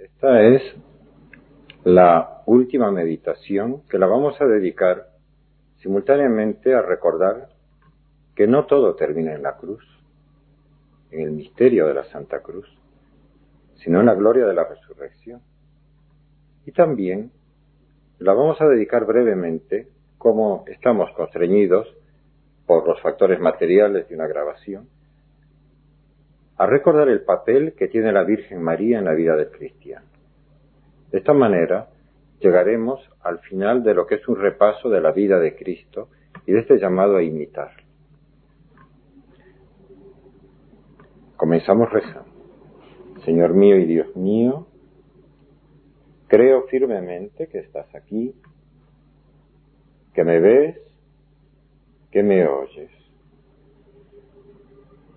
Esta es la última meditación que la vamos a dedicar simultáneamente a recordar que no todo termina en la cruz, en el misterio de la Santa Cruz, sino en la gloria de la resurrección. Y también la vamos a dedicar brevemente, como estamos constreñidos por los factores materiales de una grabación, a recordar el papel que tiene la Virgen María en la vida del cristiano. De esta manera llegaremos al final de lo que es un repaso de la vida de Cristo y de este llamado a imitar. Comenzamos rezando. Señor mío y Dios mío, creo firmemente que estás aquí, que me ves, que me oyes.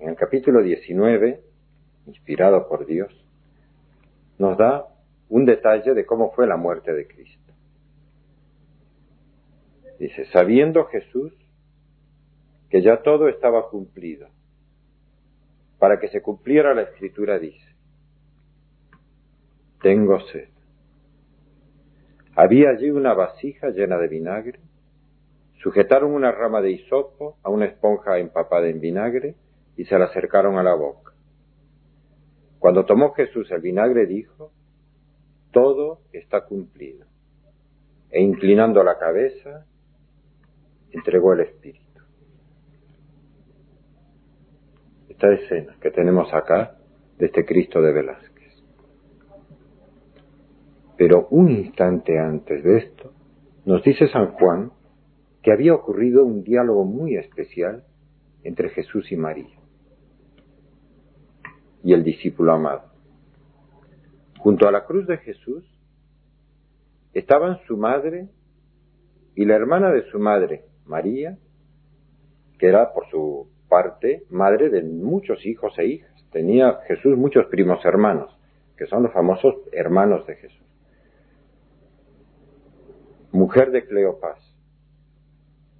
en el capítulo 19, inspirado por Dios, nos da un detalle de cómo fue la muerte de Cristo. Dice, sabiendo Jesús que ya todo estaba cumplido, para que se cumpliera la escritura, dice, tengo sed. Había allí una vasija llena de vinagre, sujetaron una rama de hisopo a una esponja empapada en vinagre, y se la acercaron a la boca. Cuando tomó Jesús el vinagre dijo, todo está cumplido. E inclinando la cabeza, entregó el Espíritu. Esta escena que tenemos acá de este Cristo de Velázquez. Pero un instante antes de esto, nos dice San Juan que había ocurrido un diálogo muy especial entre Jesús y María y el discípulo amado. Junto a la cruz de Jesús estaban su madre y la hermana de su madre, María, que era por su parte madre de muchos hijos e hijas. Tenía Jesús muchos primos hermanos, que son los famosos hermanos de Jesús. Mujer de Cleopas.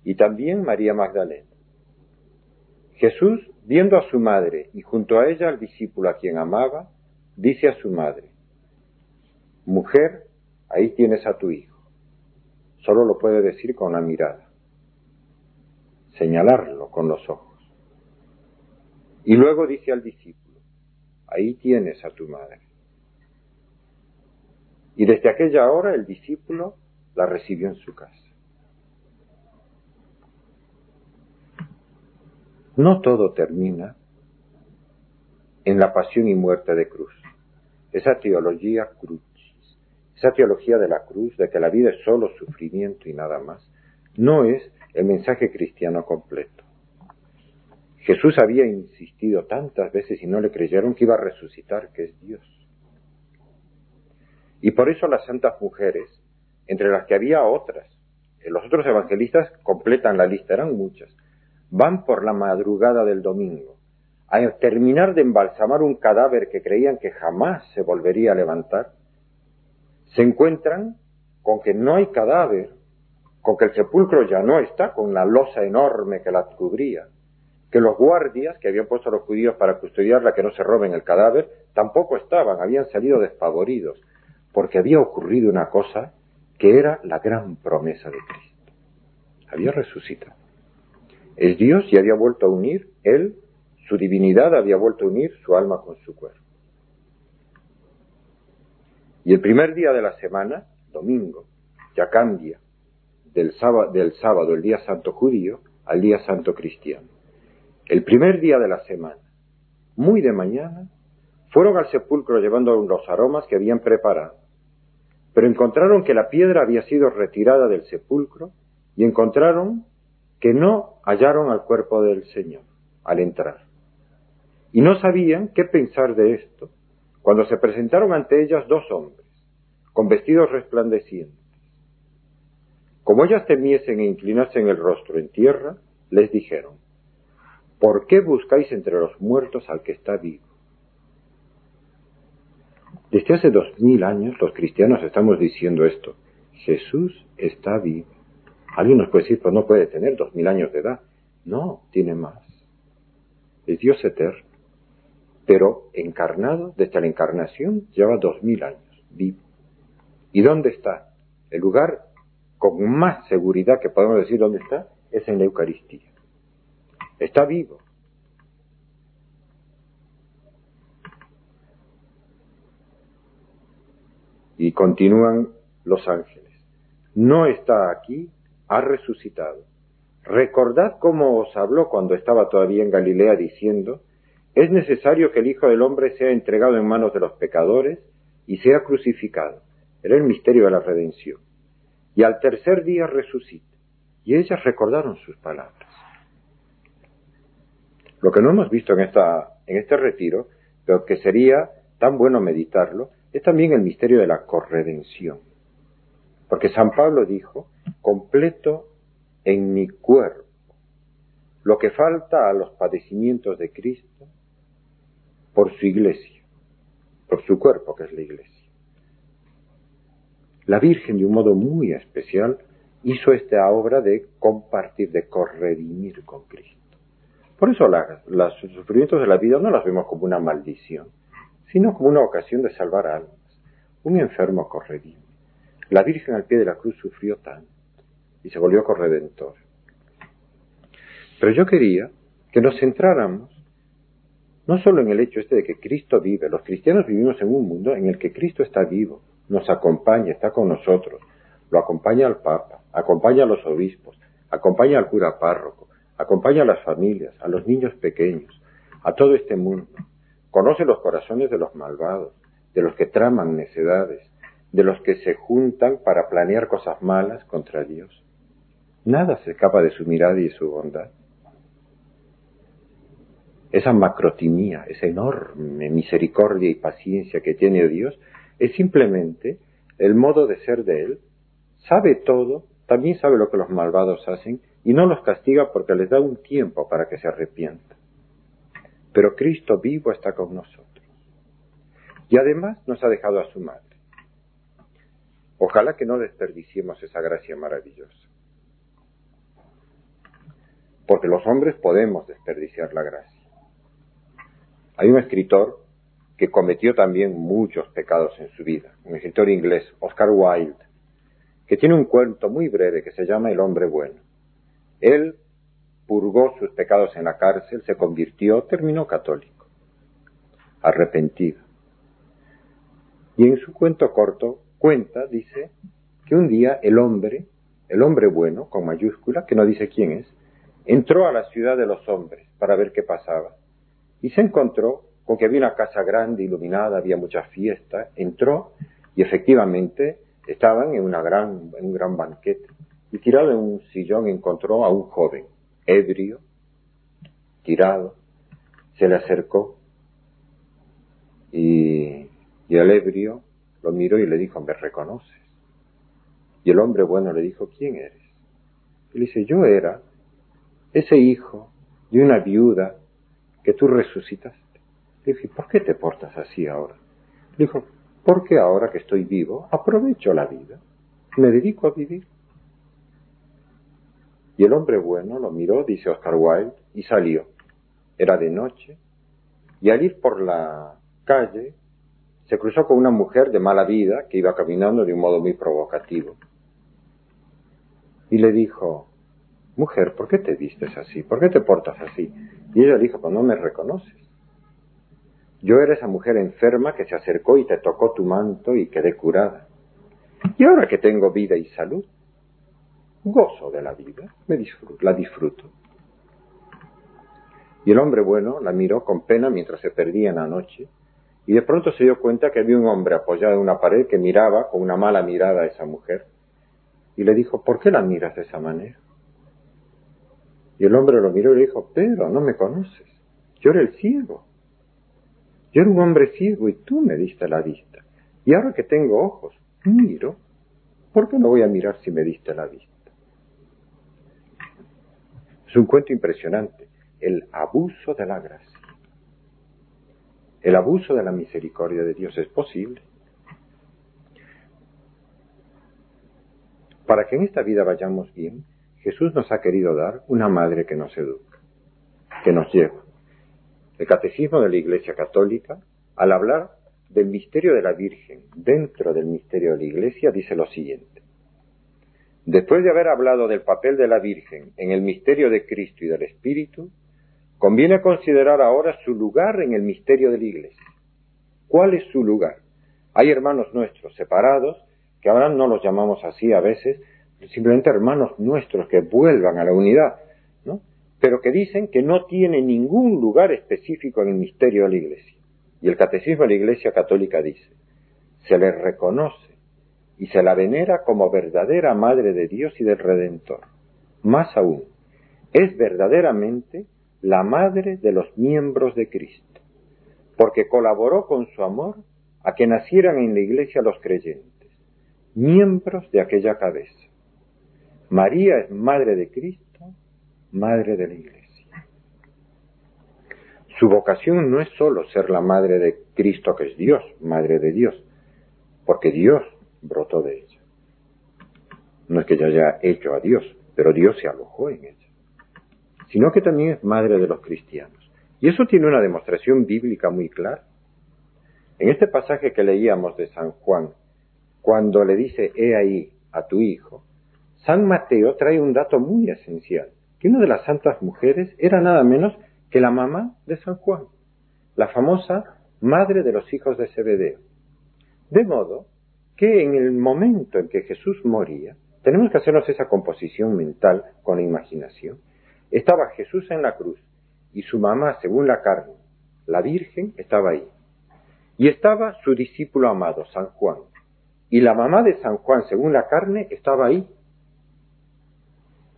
Y también María Magdalena. Jesús, viendo a su madre y junto a ella al discípulo a quien amaba, dice a su madre, Mujer, ahí tienes a tu hijo. Solo lo puede decir con la mirada, señalarlo con los ojos. Y luego dice al discípulo, ahí tienes a tu madre. Y desde aquella hora el discípulo la recibió en su casa. No todo termina en la pasión y muerte de cruz. Esa teología cruz, esa teología de la cruz, de que la vida es solo sufrimiento y nada más, no es el mensaje cristiano completo. Jesús había insistido tantas veces y no le creyeron que iba a resucitar, que es Dios. Y por eso las santas mujeres, entre las que había otras, los otros evangelistas completan la lista, eran muchas, van por la madrugada del domingo a terminar de embalsamar un cadáver que creían que jamás se volvería a levantar, se encuentran con que no hay cadáver, con que el sepulcro ya no está con la losa enorme que la cubría, que los guardias que habían puesto los judíos para custodiarla que no se roben el cadáver, tampoco estaban, habían salido despavoridos, porque había ocurrido una cosa que era la gran promesa de Cristo. Había resucitado. Es Dios y había vuelto a unir, Él, su divinidad había vuelto a unir su alma con su cuerpo. Y el primer día de la semana, domingo, ya cambia del sábado, el día santo judío, al día santo cristiano. El primer día de la semana, muy de mañana, fueron al sepulcro llevando los aromas que habían preparado, pero encontraron que la piedra había sido retirada del sepulcro y encontraron que no hallaron al cuerpo del Señor al entrar. Y no sabían qué pensar de esto, cuando se presentaron ante ellas dos hombres, con vestidos resplandecientes. Como ellas temiesen e inclinasen el rostro en tierra, les dijeron, ¿por qué buscáis entre los muertos al que está vivo? Desde hace dos mil años los cristianos estamos diciendo esto. Jesús está vivo. Alguien nos puede decir, pues no puede tener dos mil años de edad. No, tiene más. Es Dios eterno. Pero encarnado, desde la encarnación, lleva dos mil años, vivo. ¿Y dónde está? El lugar con más seguridad que podemos decir dónde está es en la Eucaristía. Está vivo. Y continúan los ángeles. No está aquí, ha resucitado. Recordad cómo os habló cuando estaba todavía en Galilea diciendo, es necesario que el Hijo del Hombre sea entregado en manos de los pecadores y sea crucificado. Era el misterio de la redención. Y al tercer día resucita. Y ellas recordaron sus palabras. Lo que no hemos visto en, esta, en este retiro, pero que sería tan bueno meditarlo, es también el misterio de la corredención. Porque San Pablo dijo, completo en mi cuerpo lo que falta a los padecimientos de Cristo por su iglesia, por su cuerpo que es la iglesia. La Virgen de un modo muy especial hizo esta obra de compartir, de corredimir con Cristo. Por eso los sufrimientos de la vida no las vemos como una maldición, sino como una ocasión de salvar almas. Un enfermo corredime. La Virgen al pie de la cruz sufrió tanto y se volvió corredentor. Pero yo quería que nos centráramos no solo en el hecho este de que Cristo vive, los cristianos vivimos en un mundo en el que Cristo está vivo, nos acompaña, está con nosotros, lo acompaña al Papa, acompaña a los obispos, acompaña al cura párroco, acompaña a las familias, a los niños pequeños, a todo este mundo. Conoce los corazones de los malvados, de los que traman necedades, de los que se juntan para planear cosas malas contra Dios. Nada se escapa de su mirada y de su bondad. Esa macrotimía, esa enorme misericordia y paciencia que tiene Dios, es simplemente el modo de ser de Él. Sabe todo, también sabe lo que los malvados hacen y no los castiga porque les da un tiempo para que se arrepientan. Pero Cristo vivo está con nosotros. Y además nos ha dejado a su madre. Ojalá que no desperdiciemos esa gracia maravillosa. Porque los hombres podemos desperdiciar la gracia. Hay un escritor que cometió también muchos pecados en su vida, un escritor inglés, Oscar Wilde, que tiene un cuento muy breve que se llama El hombre bueno. Él purgó sus pecados en la cárcel, se convirtió, terminó católico, arrepentido. Y en su cuento corto cuenta, dice, que un día el hombre, el hombre bueno, con mayúscula, que no dice quién es, entró a la ciudad de los hombres para ver qué pasaba. Y se encontró con que había una casa grande, iluminada, había muchas fiestas, entró y efectivamente estaban en, una gran, en un gran banquete. Y tirado en un sillón encontró a un joven, ebrio, tirado, se le acercó y, y el ebrio lo miró y le dijo, ¿me reconoces? Y el hombre bueno le dijo, ¿quién eres? Y le dice, yo era ese hijo de una viuda que tú resucitaste. Le dije, ¿por qué te portas así ahora? Le dijo, porque ahora que estoy vivo, aprovecho la vida, me dedico a vivir. Y el hombre bueno lo miró, dice Oscar Wilde, y salió. Era de noche, y al ir por la calle, se cruzó con una mujer de mala vida que iba caminando de un modo muy provocativo. Y le dijo, mujer, ¿por qué te vistes así? ¿Por qué te portas así? Y ella dijo, pues no me reconoces. Yo era esa mujer enferma que se acercó y te tocó tu manto y quedé curada. Y ahora que tengo vida y salud, gozo de la vida, la disfruto. Y el hombre bueno la miró con pena mientras se perdía en la noche, y de pronto se dio cuenta que había un hombre apoyado en una pared que miraba con una mala mirada a esa mujer, y le dijo, ¿por qué la miras de esa manera? Y el hombre lo miró y le dijo, Pedro, no me conoces, yo era el ciego. Yo era un hombre ciego y tú me diste la vista. Y ahora que tengo ojos, miro. ¿Por qué no voy a mirar si me diste la vista? Es un cuento impresionante. El abuso de la gracia. El abuso de la misericordia de Dios es posible. Para que en esta vida vayamos bien, Jesús nos ha querido dar una madre que nos educa, que nos lleva. El catecismo de la Iglesia Católica, al hablar del misterio de la Virgen dentro del misterio de la Iglesia, dice lo siguiente. Después de haber hablado del papel de la Virgen en el misterio de Cristo y del Espíritu, conviene considerar ahora su lugar en el misterio de la Iglesia. ¿Cuál es su lugar? Hay hermanos nuestros separados que ahora no los llamamos así a veces, simplemente hermanos nuestros que vuelvan a la unidad, ¿no? pero que dicen que no tiene ningún lugar específico en el misterio de la Iglesia. Y el Catecismo de la Iglesia Católica dice, se le reconoce y se la venera como verdadera Madre de Dios y del Redentor. Más aún, es verdaderamente la Madre de los miembros de Cristo, porque colaboró con su amor a que nacieran en la Iglesia los creyentes miembros de aquella cabeza. María es madre de Cristo, madre de la Iglesia. Su vocación no es sólo ser la madre de Cristo, que es Dios, madre de Dios, porque Dios brotó de ella. No es que ella haya hecho a Dios, pero Dios se alojó en ella, sino que también es madre de los cristianos. Y eso tiene una demostración bíblica muy clara. En este pasaje que leíamos de San Juan, cuando le dice, he ahí a tu hijo, San Mateo trae un dato muy esencial, que una de las santas mujeres era nada menos que la mamá de San Juan, la famosa madre de los hijos de Zebedeo. De modo que en el momento en que Jesús moría, tenemos que hacernos esa composición mental con imaginación. Estaba Jesús en la cruz y su mamá, según la carne, la Virgen, estaba ahí. Y estaba su discípulo amado, San Juan, y la mamá de San Juan, según la carne, estaba ahí.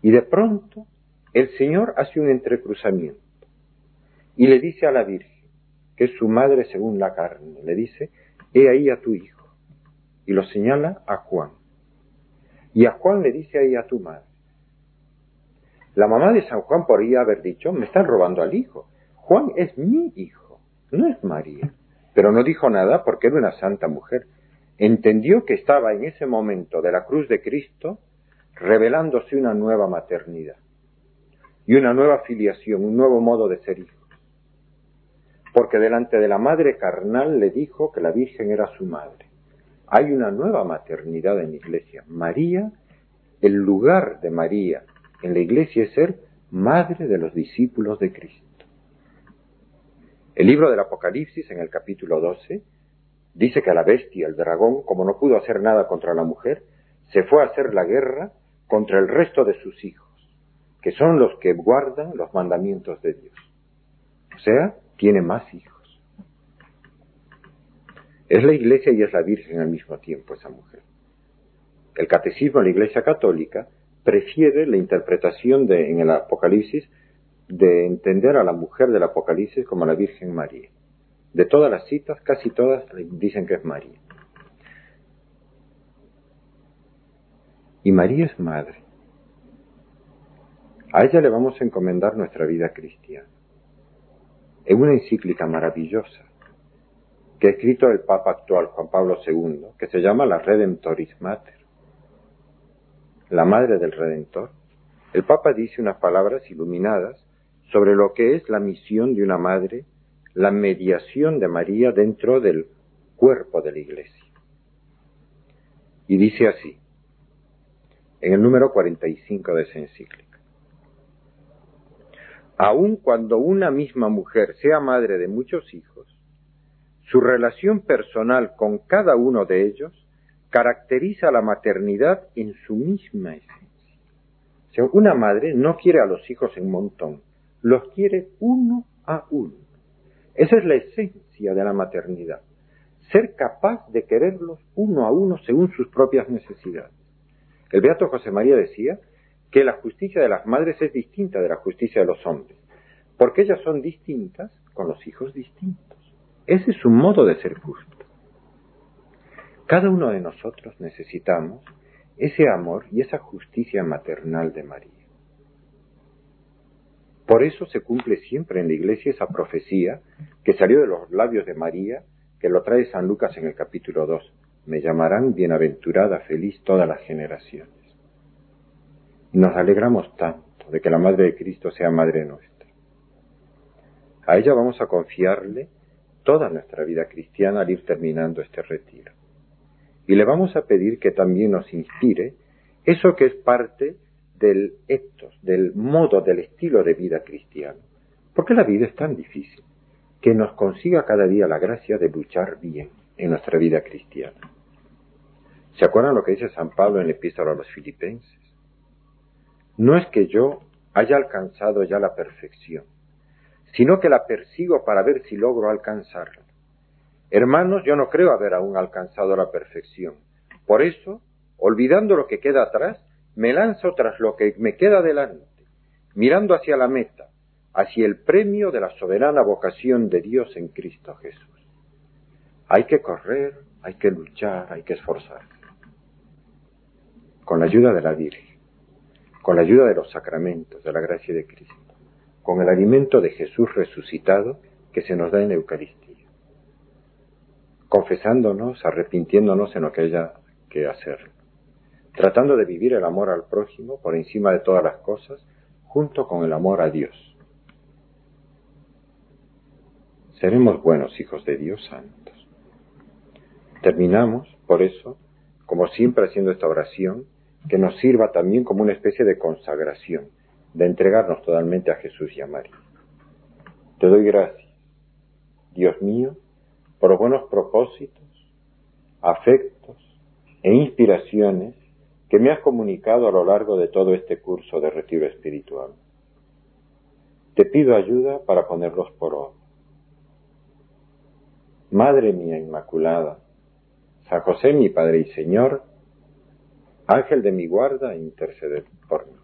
Y de pronto el Señor hace un entrecruzamiento y le dice a la Virgen, que es su madre según la carne, le dice, he ahí a tu hijo. Y lo señala a Juan. Y a Juan le dice ahí a tu madre. La mamá de San Juan podría haber dicho, me están robando al hijo. Juan es mi hijo, no es María. Pero no dijo nada porque era una santa mujer entendió que estaba en ese momento de la cruz de Cristo revelándose una nueva maternidad y una nueva filiación, un nuevo modo de ser hijos. Porque delante de la madre carnal le dijo que la Virgen era su madre. Hay una nueva maternidad en la iglesia. María, el lugar de María en la iglesia es ser madre de los discípulos de Cristo. El libro del Apocalipsis, en el capítulo 12, Dice que a la bestia, el dragón, como no pudo hacer nada contra la mujer, se fue a hacer la guerra contra el resto de sus hijos, que son los que guardan los mandamientos de Dios. O sea, tiene más hijos. Es la iglesia y es la Virgen al mismo tiempo esa mujer. El catecismo de la iglesia católica prefiere la interpretación de, en el Apocalipsis de entender a la mujer del Apocalipsis como la Virgen María. De todas las citas, casi todas dicen que es María. Y María es madre. A ella le vamos a encomendar nuestra vida cristiana. En una encíclica maravillosa que ha escrito el Papa actual, Juan Pablo II, que se llama la Redemptoris Mater, la Madre del Redentor, el Papa dice unas palabras iluminadas sobre lo que es la misión de una madre la mediación de María dentro del cuerpo de la Iglesia. Y dice así, en el número 45 de esa encíclica, aun cuando una misma mujer sea madre de muchos hijos, su relación personal con cada uno de ellos caracteriza la maternidad en su misma esencia. Una madre no quiere a los hijos en montón, los quiere uno a uno. Esa es la esencia de la maternidad. Ser capaz de quererlos uno a uno según sus propias necesidades. El Beato José María decía que la justicia de las madres es distinta de la justicia de los hombres, porque ellas son distintas con los hijos distintos. Ese es un modo de ser justo. Cada uno de nosotros necesitamos ese amor y esa justicia maternal de María. Por eso se cumple siempre en la iglesia esa profecía que salió de los labios de María, que lo trae San Lucas en el capítulo 2. Me llamarán bienaventurada, feliz todas las generaciones. Nos alegramos tanto de que la Madre de Cristo sea Madre nuestra. A ella vamos a confiarle toda nuestra vida cristiana al ir terminando este retiro. Y le vamos a pedir que también nos inspire eso que es parte del ethos, del modo, del estilo de vida cristiano. Porque la vida es tan difícil que nos consiga cada día la gracia de luchar bien en nuestra vida cristiana. ¿Se acuerdan lo que dice San Pablo en la epístola a los filipenses? No es que yo haya alcanzado ya la perfección, sino que la persigo para ver si logro alcanzarla. Hermanos, yo no creo haber aún alcanzado la perfección. Por eso, olvidando lo que queda atrás, me lanzo tras lo que me queda delante, mirando hacia la meta, hacia el premio de la soberana vocación de Dios en Cristo Jesús. Hay que correr, hay que luchar, hay que esforzarse. Con la ayuda de la Virgen, con la ayuda de los sacramentos, de la gracia de Cristo, con el alimento de Jesús resucitado que se nos da en Eucaristía, confesándonos, arrepintiéndonos en lo que haya que hacer tratando de vivir el amor al prójimo por encima de todas las cosas, junto con el amor a Dios. Seremos buenos hijos de Dios santos. Terminamos, por eso, como siempre haciendo esta oración, que nos sirva también como una especie de consagración, de entregarnos totalmente a Jesús y a María. Te doy gracias, Dios mío, por buenos propósitos, afectos e inspiraciones que me has comunicado a lo largo de todo este curso de retiro espiritual. Te pido ayuda para ponerlos por obra. Madre mía Inmaculada, San José mi Padre y Señor, Ángel de mi guarda, intercede por mí.